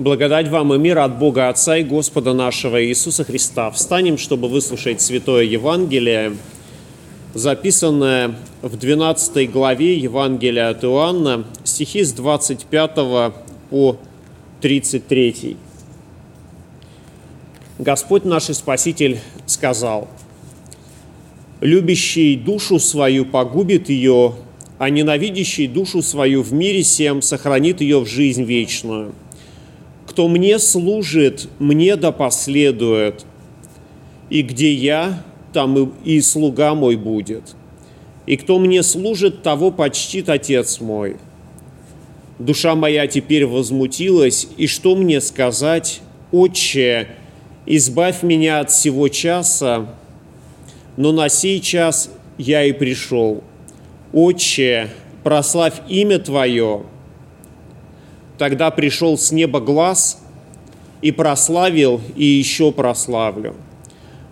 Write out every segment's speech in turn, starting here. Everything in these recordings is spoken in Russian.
Благодать вам и мир от Бога Отца и Господа нашего Иисуса Христа. Встанем, чтобы выслушать Святое Евангелие, записанное в 12 главе Евангелия от Иоанна, стихи с 25 по 33. Господь наш и Спаситель сказал, «Любящий душу свою погубит ее, а ненавидящий душу свою в мире всем сохранит ее в жизнь вечную». Кто мне служит, мне да последует, и где я, там и слуга мой будет. И кто мне служит, того почтит Отец мой. Душа моя теперь возмутилась, и что мне сказать? Отче, избавь меня от всего часа, но на сей час я и пришел. Отче, прославь имя Твое, Тогда пришел с неба глаз и прославил, и еще прославлю.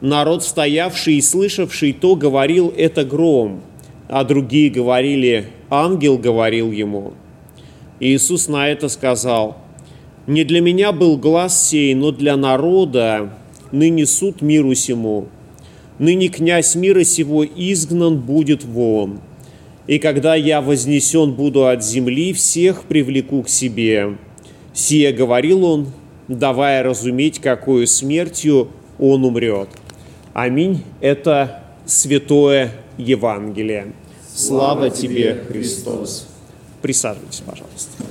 Народ, стоявший и слышавший то, говорил, это гром, а другие говорили, ангел говорил ему. Иисус на это сказал, не для меня был глаз сей, но для народа, ныне суд миру сему. Ныне князь мира сего изгнан будет вон и когда я вознесен буду от земли, всех привлеку к себе». Сие говорил он, давая разуметь, какую смертью он умрет. Аминь. Это святое Евангелие. Слава тебе, Христос. Присаживайтесь, пожалуйста.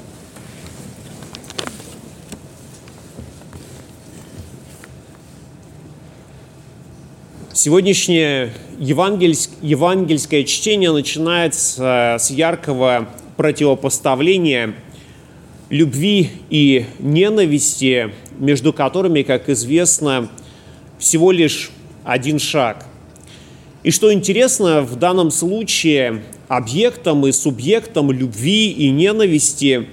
Сегодняшнее евангельск, евангельское чтение начинается с яркого противопоставления любви и ненависти, между которыми, как известно, всего лишь один шаг. И что интересно, в данном случае объектом и субъектом любви и ненависти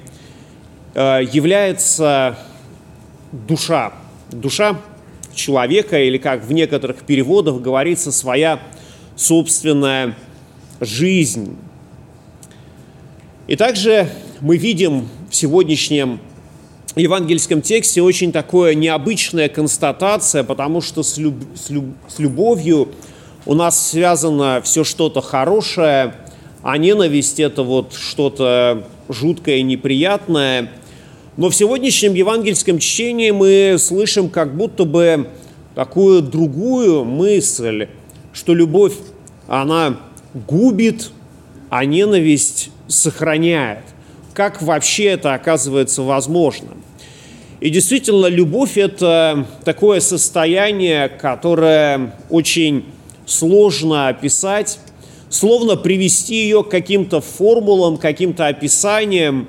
э, является душа. Душа человека, или как в некоторых переводах говорится, своя собственная жизнь. И также мы видим в сегодняшнем евангельском тексте очень такое необычная констатация, потому что с, люб, с, люб, с любовью у нас связано все что-то хорошее, а ненависть это вот что-то жуткое, неприятное – но в сегодняшнем евангельском чтении мы слышим как будто бы такую другую мысль, что любовь, она губит, а ненависть сохраняет. Как вообще это оказывается возможным? И действительно, любовь – это такое состояние, которое очень сложно описать, словно привести ее к каким-то формулам, каким-то описаниям.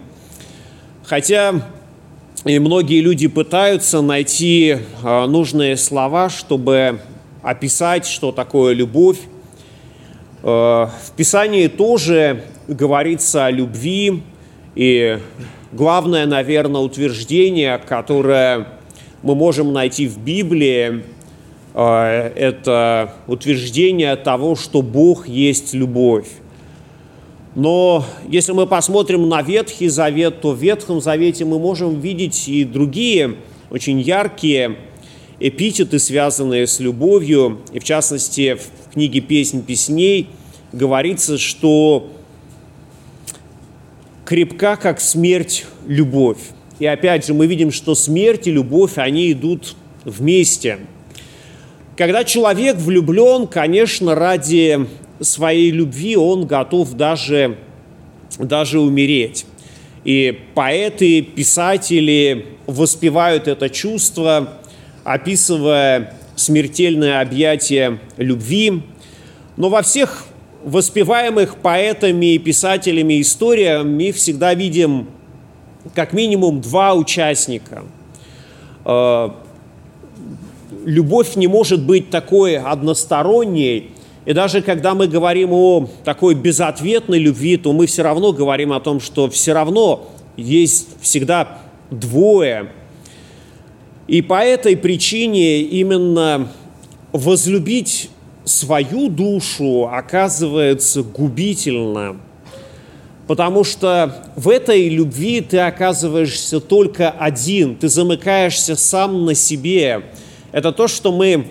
Хотя и многие люди пытаются найти а, нужные слова, чтобы описать, что такое любовь. А, в Писании тоже говорится о любви, и главное, наверное, утверждение, которое мы можем найти в Библии, а, это утверждение того, что Бог есть любовь. Но если мы посмотрим на Ветхий Завет, то в Ветхом Завете мы можем видеть и другие очень яркие эпитеты, связанные с любовью. И в частности, в книге «Песнь песней» говорится, что крепка, как смерть, любовь. И опять же, мы видим, что смерть и любовь, они идут вместе. Когда человек влюблен, конечно, ради своей любви он готов даже, даже умереть. И поэты, писатели воспевают это чувство, описывая смертельное объятие любви. Но во всех воспеваемых поэтами и писателями историях мы всегда видим как минимум два участника. Э, любовь не может быть такой односторонней, и даже когда мы говорим о такой безответной любви, то мы все равно говорим о том, что все равно есть всегда двое. И по этой причине именно возлюбить свою душу оказывается губительно. Потому что в этой любви ты оказываешься только один, ты замыкаешься сам на себе. Это то, что мы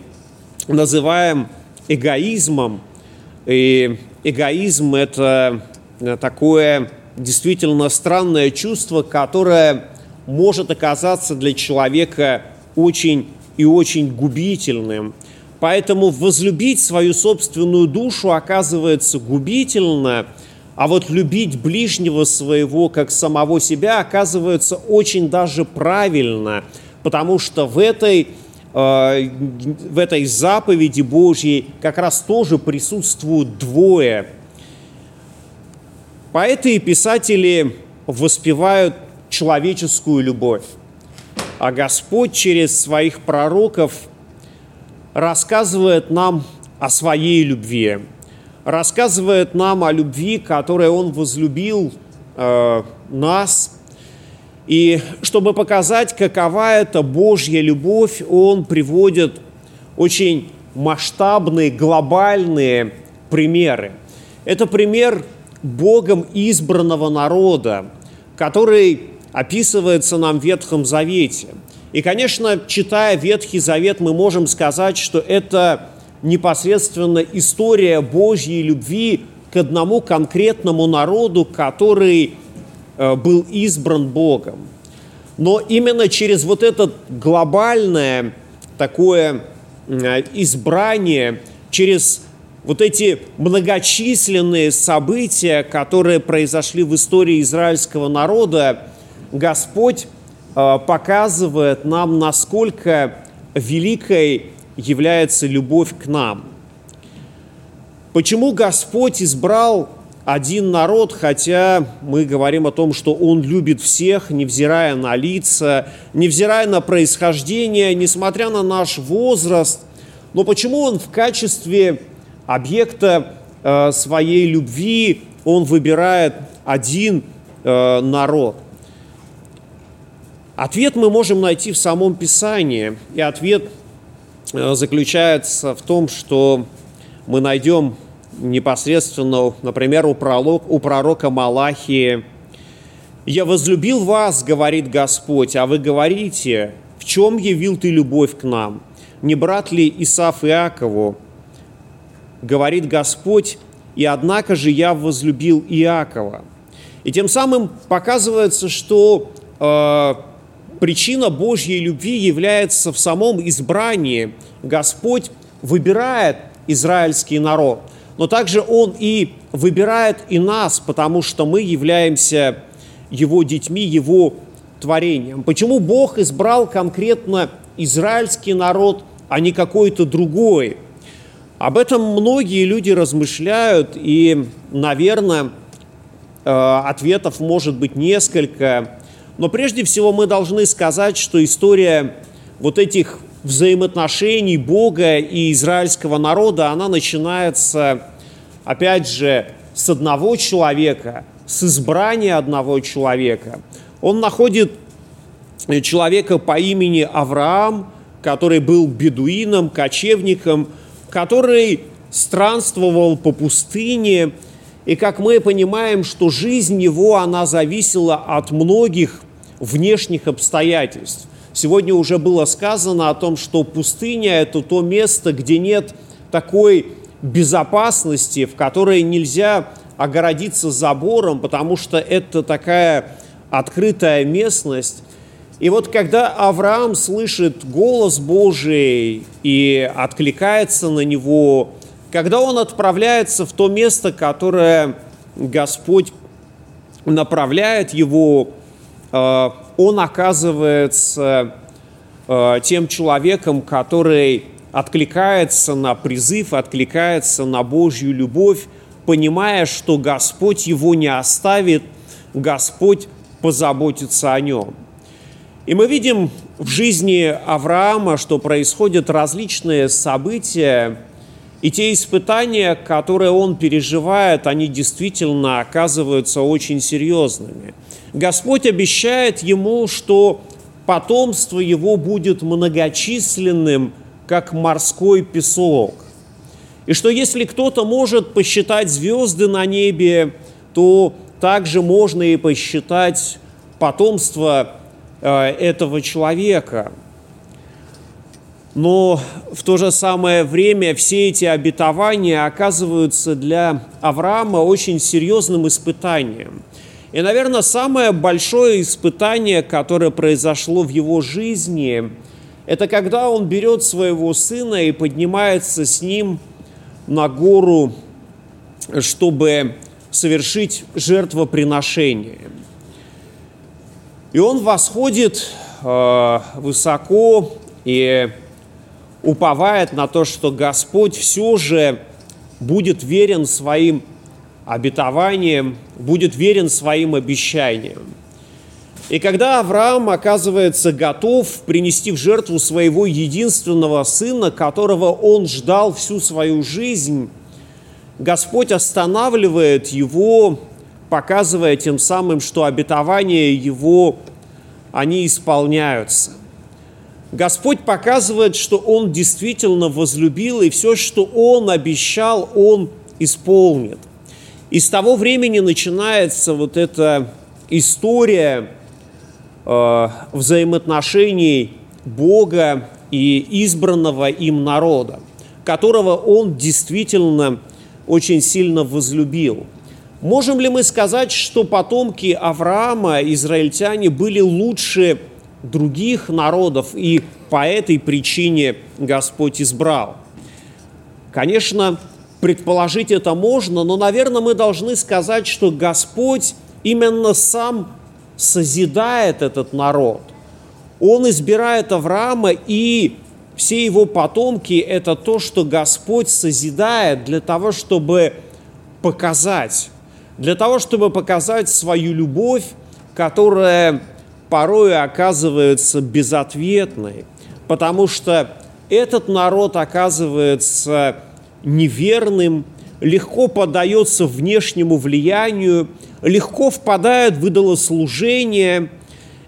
называем эгоизмом. И эгоизм – это такое действительно странное чувство, которое может оказаться для человека очень и очень губительным. Поэтому возлюбить свою собственную душу оказывается губительно – а вот любить ближнего своего, как самого себя, оказывается очень даже правильно, потому что в этой, э, в этой заповеди Божьей как раз тоже присутствуют двое. Поэты и писатели воспевают человеческую любовь, а Господь через своих пророков рассказывает нам о своей любви – рассказывает нам о любви, которой Он возлюбил э, нас. И чтобы показать, какова это Божья любовь, Он приводит очень масштабные, глобальные примеры. Это пример Богом избранного народа, который описывается нам в Ветхом Завете. И, конечно, читая Ветхий Завет, мы можем сказать, что это непосредственно история Божьей любви к одному конкретному народу, который был избран Богом. Но именно через вот это глобальное такое э, избрание, через вот эти многочисленные события, которые произошли в истории израильского народа, Господь э, показывает нам, насколько великой является любовь к нам. Почему Господь избрал один народ, хотя мы говорим о том, что Он любит всех, невзирая на лица, невзирая на происхождение, несмотря на наш возраст, но почему Он в качестве объекта э, своей любви, Он выбирает один э, народ? Ответ мы можем найти в самом Писании, и ответ – Э, заключается в том, что мы найдем непосредственно, например, у, пророк, у пророка Малахии, «Я возлюбил вас, — говорит Господь, — а вы говорите, в чем явил ты любовь к нам? Не брат ли Исаф Иакову? Говорит Господь, и однако же я возлюбил Иакова». И тем самым показывается, что э, причина Божьей любви является в самом избрании. Господь выбирает израильский народ, но также Он и выбирает и нас, потому что мы являемся Его детьми, Его творением. Почему Бог избрал конкретно израильский народ, а не какой-то другой? Об этом многие люди размышляют, и, наверное, э, ответов может быть несколько. Но прежде всего мы должны сказать, что история вот этих взаимоотношений Бога и израильского народа, она начинается, опять же, с одного человека, с избрания одного человека. Он находит человека по имени Авраам, который был бедуином, кочевником, который странствовал по пустыне, и как мы понимаем, что жизнь его, она зависела от многих внешних обстоятельств. Сегодня уже было сказано о том, что пустыня – это то место, где нет такой безопасности, в которой нельзя огородиться забором, потому что это такая открытая местность. И вот когда Авраам слышит голос Божий и откликается на него, когда он отправляется в то место, которое Господь направляет его, э, он оказывается э, тем человеком, который откликается на призыв, откликается на Божью любовь, понимая, что Господь его не оставит, Господь позаботится о нем. И мы видим в жизни Авраама, что происходят различные события, и те испытания, которые он переживает, они действительно оказываются очень серьезными. Господь обещает ему, что потомство его будет многочисленным, как морской песок. И что если кто-то может посчитать звезды на небе, то также можно и посчитать потомство этого человека. Но в то же самое время все эти обетования оказываются для Авраама очень серьезным испытанием. И, наверное, самое большое испытание, которое произошло в его жизни, это когда он берет своего сына и поднимается с ним на гору, чтобы совершить жертвоприношение. И он восходит э, высоко и уповает на то, что Господь все же будет верен своим обетованиям, будет верен своим обещаниям. И когда Авраам оказывается готов принести в жертву своего единственного сына, которого он ждал всю свою жизнь, Господь останавливает его, показывая тем самым, что обетования его, они исполняются. Господь показывает, что Он действительно возлюбил, и все, что Он обещал, Он исполнит. И с того времени начинается вот эта история э, взаимоотношений Бога и избранного им народа, которого Он действительно очень сильно возлюбил. Можем ли мы сказать, что потомки Авраама, израильтяне, были лучше других народов, и по этой причине Господь избрал? Конечно, предположить это можно, но, наверное, мы должны сказать, что Господь именно сам созидает этот народ. Он избирает Авраама и все его потомки – это то, что Господь созидает для того, чтобы показать, для того, чтобы показать свою любовь, которая порой оказывается безответной, потому что этот народ оказывается неверным, легко поддается внешнему влиянию, легко впадает в идолослужение.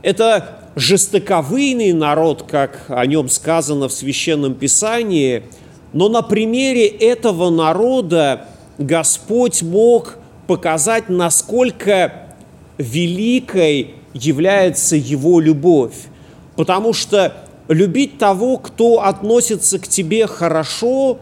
Это жестоковыйный народ, как о нем сказано в Священном Писании, но на примере этого народа Господь мог показать, насколько великой является его любовь. Потому что любить того, кто относится к тебе хорошо,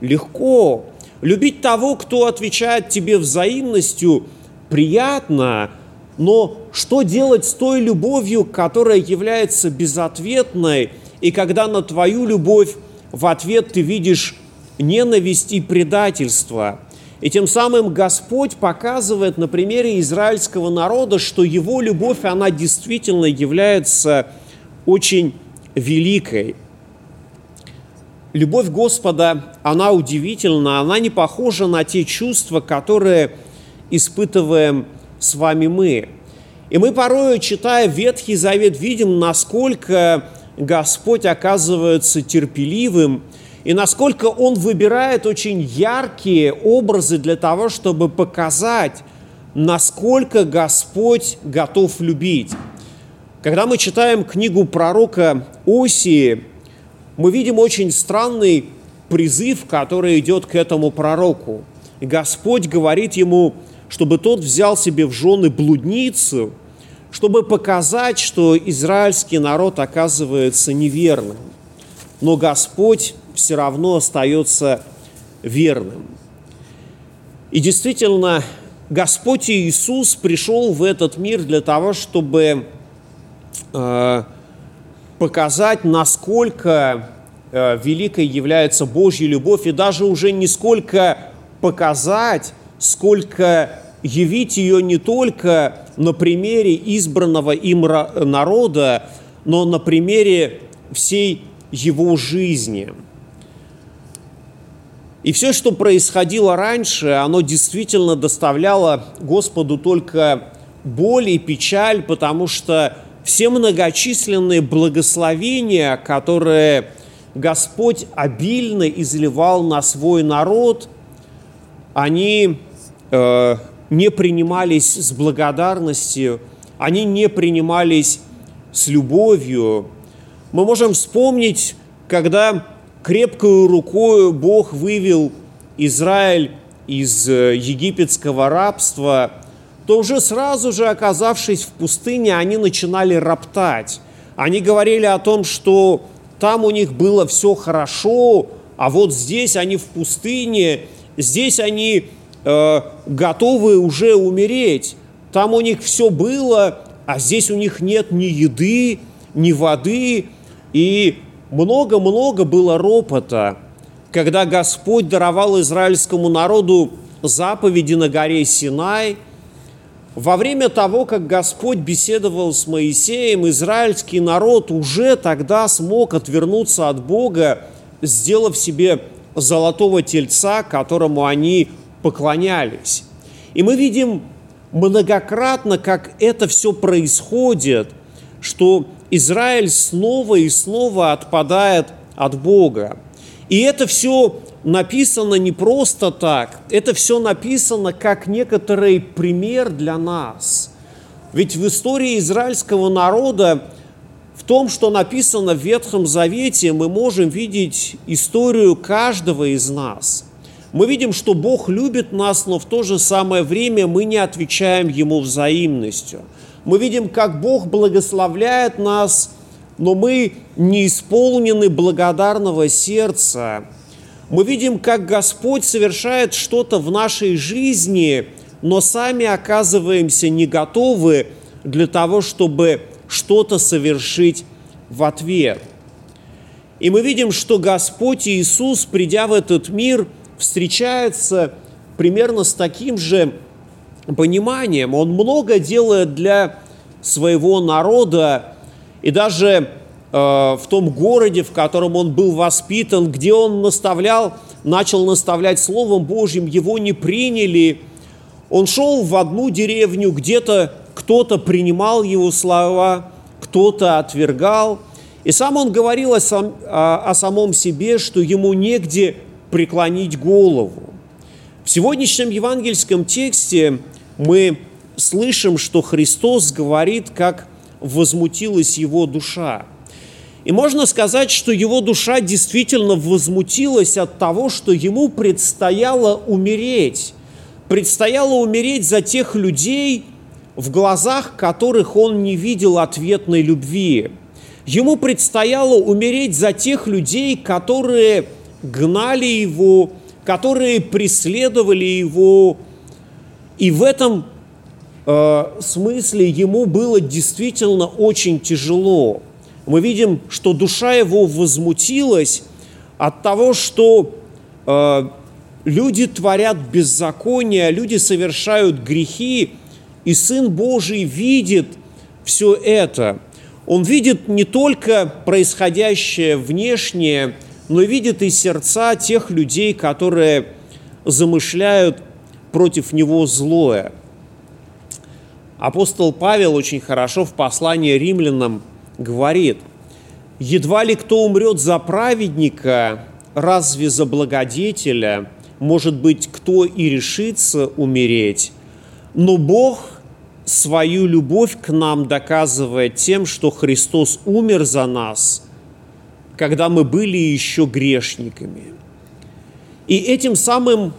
легко. Любить того, кто отвечает тебе взаимностью, приятно – но что делать с той любовью, которая является безответной, и когда на твою любовь в ответ ты видишь ненависть и предательство? И тем самым Господь показывает на примере израильского народа, что его любовь, она действительно является очень великой. Любовь Господа, она удивительна, она не похожа на те чувства, которые испытываем с вами мы. И мы порой, читая Ветхий Завет, видим, насколько Господь оказывается терпеливым, и насколько Он выбирает очень яркие образы для того, чтобы показать, насколько Господь готов любить. Когда мы читаем книгу пророка Осии, мы видим очень странный призыв, который идет к этому пророку. Господь говорит ему, чтобы тот взял себе в жены блудницу, чтобы показать, что израильский народ оказывается неверным. Но Господь все равно остается верным. И действительно, Господь Иисус пришел в этот мир для того, чтобы э, показать, насколько э, великой является Божья любовь, и даже уже не сколько показать, сколько явить ее не только на примере избранного им народа, но на примере всей его жизни. И все, что происходило раньше, оно действительно доставляло Господу только боль и печаль, потому что все многочисленные благословения, которые Господь обильно изливал на свой народ, они э, не принимались с благодарностью, они не принимались с любовью. Мы можем вспомнить, когда крепкую рукой Бог вывел Израиль из э, египетского рабства, то уже сразу же, оказавшись в пустыне, они начинали роптать. Они говорили о том, что там у них было все хорошо, а вот здесь они в пустыне, здесь они э, готовы уже умереть. Там у них все было, а здесь у них нет ни еды, ни воды. И много-много было ропота, когда Господь даровал израильскому народу заповеди на горе Синай. Во время того, как Господь беседовал с Моисеем, израильский народ уже тогда смог отвернуться от Бога, сделав себе золотого тельца, которому они поклонялись. И мы видим многократно, как это все происходит, что Израиль снова и снова отпадает от Бога. И это все написано не просто так, это все написано как некоторый пример для нас. Ведь в истории израильского народа, в том, что написано в Ветхом Завете, мы можем видеть историю каждого из нас. Мы видим, что Бог любит нас, но в то же самое время мы не отвечаем Ему взаимностью. Мы видим, как Бог благословляет нас, но мы не исполнены благодарного сердца. Мы видим, как Господь совершает что-то в нашей жизни, но сами оказываемся не готовы для того, чтобы что-то совершить в ответ. И мы видим, что Господь Иисус, придя в этот мир, встречается примерно с таким же пониманием. Он много делает для своего народа, и даже э, в том городе, в котором он был воспитан, где он наставлял, начал наставлять Словом Божьим, его не приняли. Он шел в одну деревню, где-то кто-то принимал его слова, кто-то отвергал. И сам он говорил о, сам, о, о самом себе, что ему негде преклонить голову. В сегодняшнем евангельском тексте мы слышим, что Христос говорит, как возмутилась его душа. И можно сказать, что его душа действительно возмутилась от того, что ему предстояло умереть. Предстояло умереть за тех людей, в глазах которых он не видел ответной любви. Ему предстояло умереть за тех людей, которые гнали его, которые преследовали его. И в этом э, смысле ему было действительно очень тяжело. Мы видим, что душа его возмутилась от того, что э, люди творят беззаконие, люди совершают грехи, и Сын Божий видит все это. Он видит не только происходящее внешнее, но видит и сердца тех людей, которые замышляют против него злое. Апостол Павел очень хорошо в послании римлянам говорит, «Едва ли кто умрет за праведника, разве за благодетеля, может быть, кто и решится умереть, но Бог свою любовь к нам доказывает тем, что Христос умер за нас – когда мы были еще грешниками. И этим самым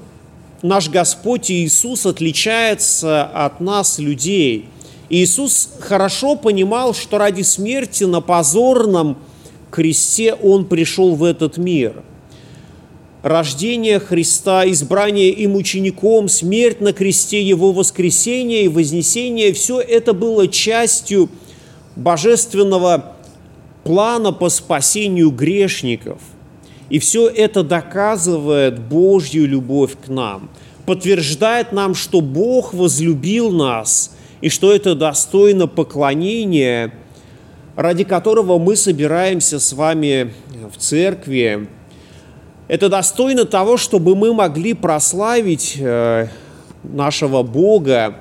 наш Господь Иисус отличается от нас, людей. Иисус хорошо понимал, что ради смерти на позорном кресте Он пришел в этот мир. Рождение Христа, избрание им учеником, смерть на кресте, Его воскресение и вознесение – все это было частью божественного плана по спасению грешников. И все это доказывает Божью любовь к нам, подтверждает нам, что Бог возлюбил нас и что это достойно поклонения, ради которого мы собираемся с вами в церкви. Это достойно того, чтобы мы могли прославить э, нашего Бога,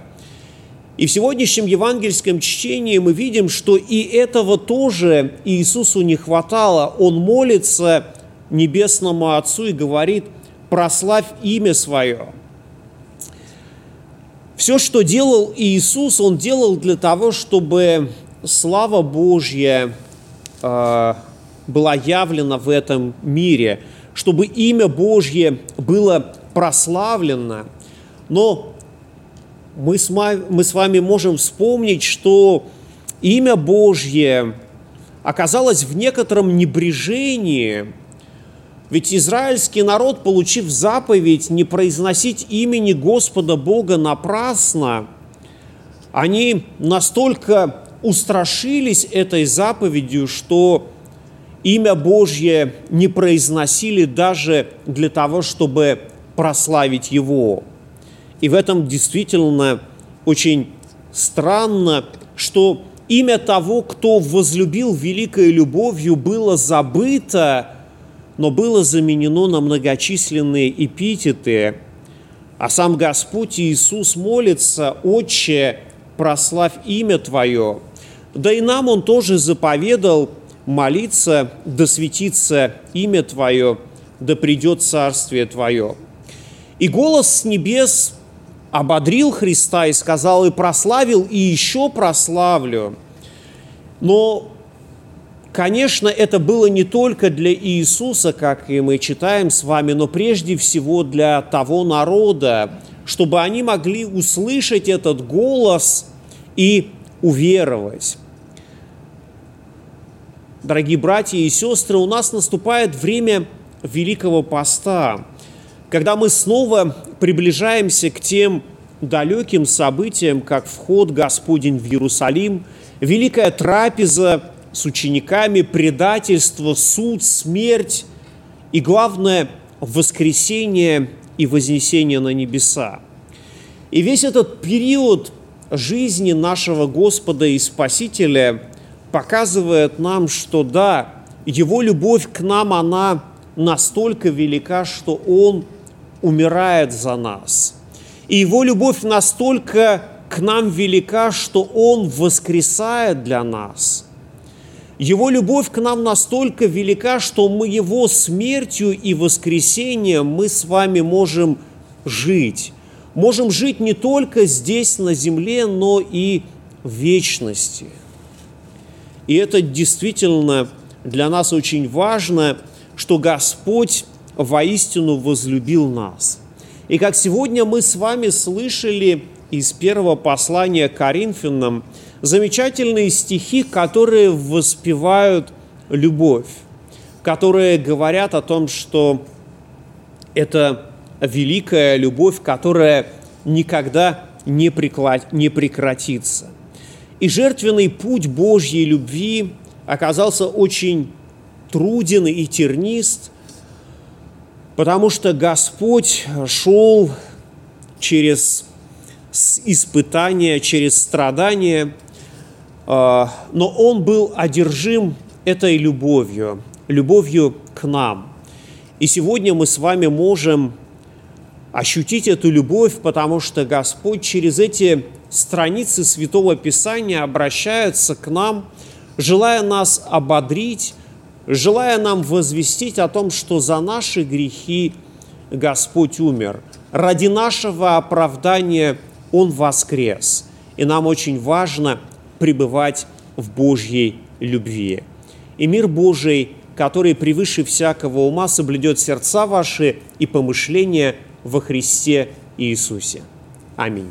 и в сегодняшнем евангельском чтении мы видим, что и этого тоже Иисусу не хватало. Он молится Небесному Отцу и говорит, прославь имя свое. Все, что делал Иисус, Он делал для того, чтобы слава Божья э, была явлена в этом мире, чтобы имя Божье было прославлено. Но мы с, мы с вами можем вспомнить, что имя Божье оказалось в некотором небрежении, ведь израильский народ, получив заповедь не произносить имени Господа Бога напрасно, они настолько устрашились этой заповедью, что имя Божье не произносили даже для того, чтобы прославить Его. И в этом действительно очень странно, что имя того, кто возлюбил великой любовью, было забыто, но было заменено на многочисленные эпитеты. А сам Господь Иисус молится, «Отче, прославь имя Твое». Да и нам Он тоже заповедал молиться, да светится имя Твое, да придет Царствие Твое. И голос с небес ободрил Христа и сказал, и прославил, и еще прославлю. Но, конечно, это было не только для Иисуса, как и мы читаем с вами, но прежде всего для того народа, чтобы они могли услышать этот голос и уверовать. Дорогие братья и сестры, у нас наступает время Великого Поста – когда мы снова приближаемся к тем далеким событиям, как вход Господень в Иерусалим, великая трапеза с учениками, предательство, суд, смерть и, главное, воскресение и вознесение на небеса. И весь этот период жизни нашего Господа и Спасителя показывает нам, что да, Его любовь к нам, она настолько велика, что Он – умирает за нас. И Его любовь настолько к нам велика, что Он воскресает для нас. Его любовь к нам настолько велика, что мы Его смертью и воскресением мы с вами можем жить. Можем жить не только здесь, на земле, но и в вечности. И это действительно для нас очень важно, что Господь воистину возлюбил нас. И как сегодня мы с вами слышали из первого послания к Коринфянам, замечательные стихи, которые воспевают любовь, которые говорят о том, что это великая любовь, которая никогда не, приклад... не прекратится. И жертвенный путь Божьей любви оказался очень труден и тернист – потому что Господь шел через испытания, через страдания, но Он был одержим этой любовью, любовью к нам. И сегодня мы с вами можем ощутить эту любовь, потому что Господь через эти страницы Святого Писания обращается к нам, желая нас ободрить, желая нам возвестить о том, что за наши грехи Господь умер. Ради нашего оправдания Он воскрес. И нам очень важно пребывать в Божьей любви. И мир Божий, который превыше всякого ума соблюдет сердца ваши и помышления во Христе Иисусе. Аминь.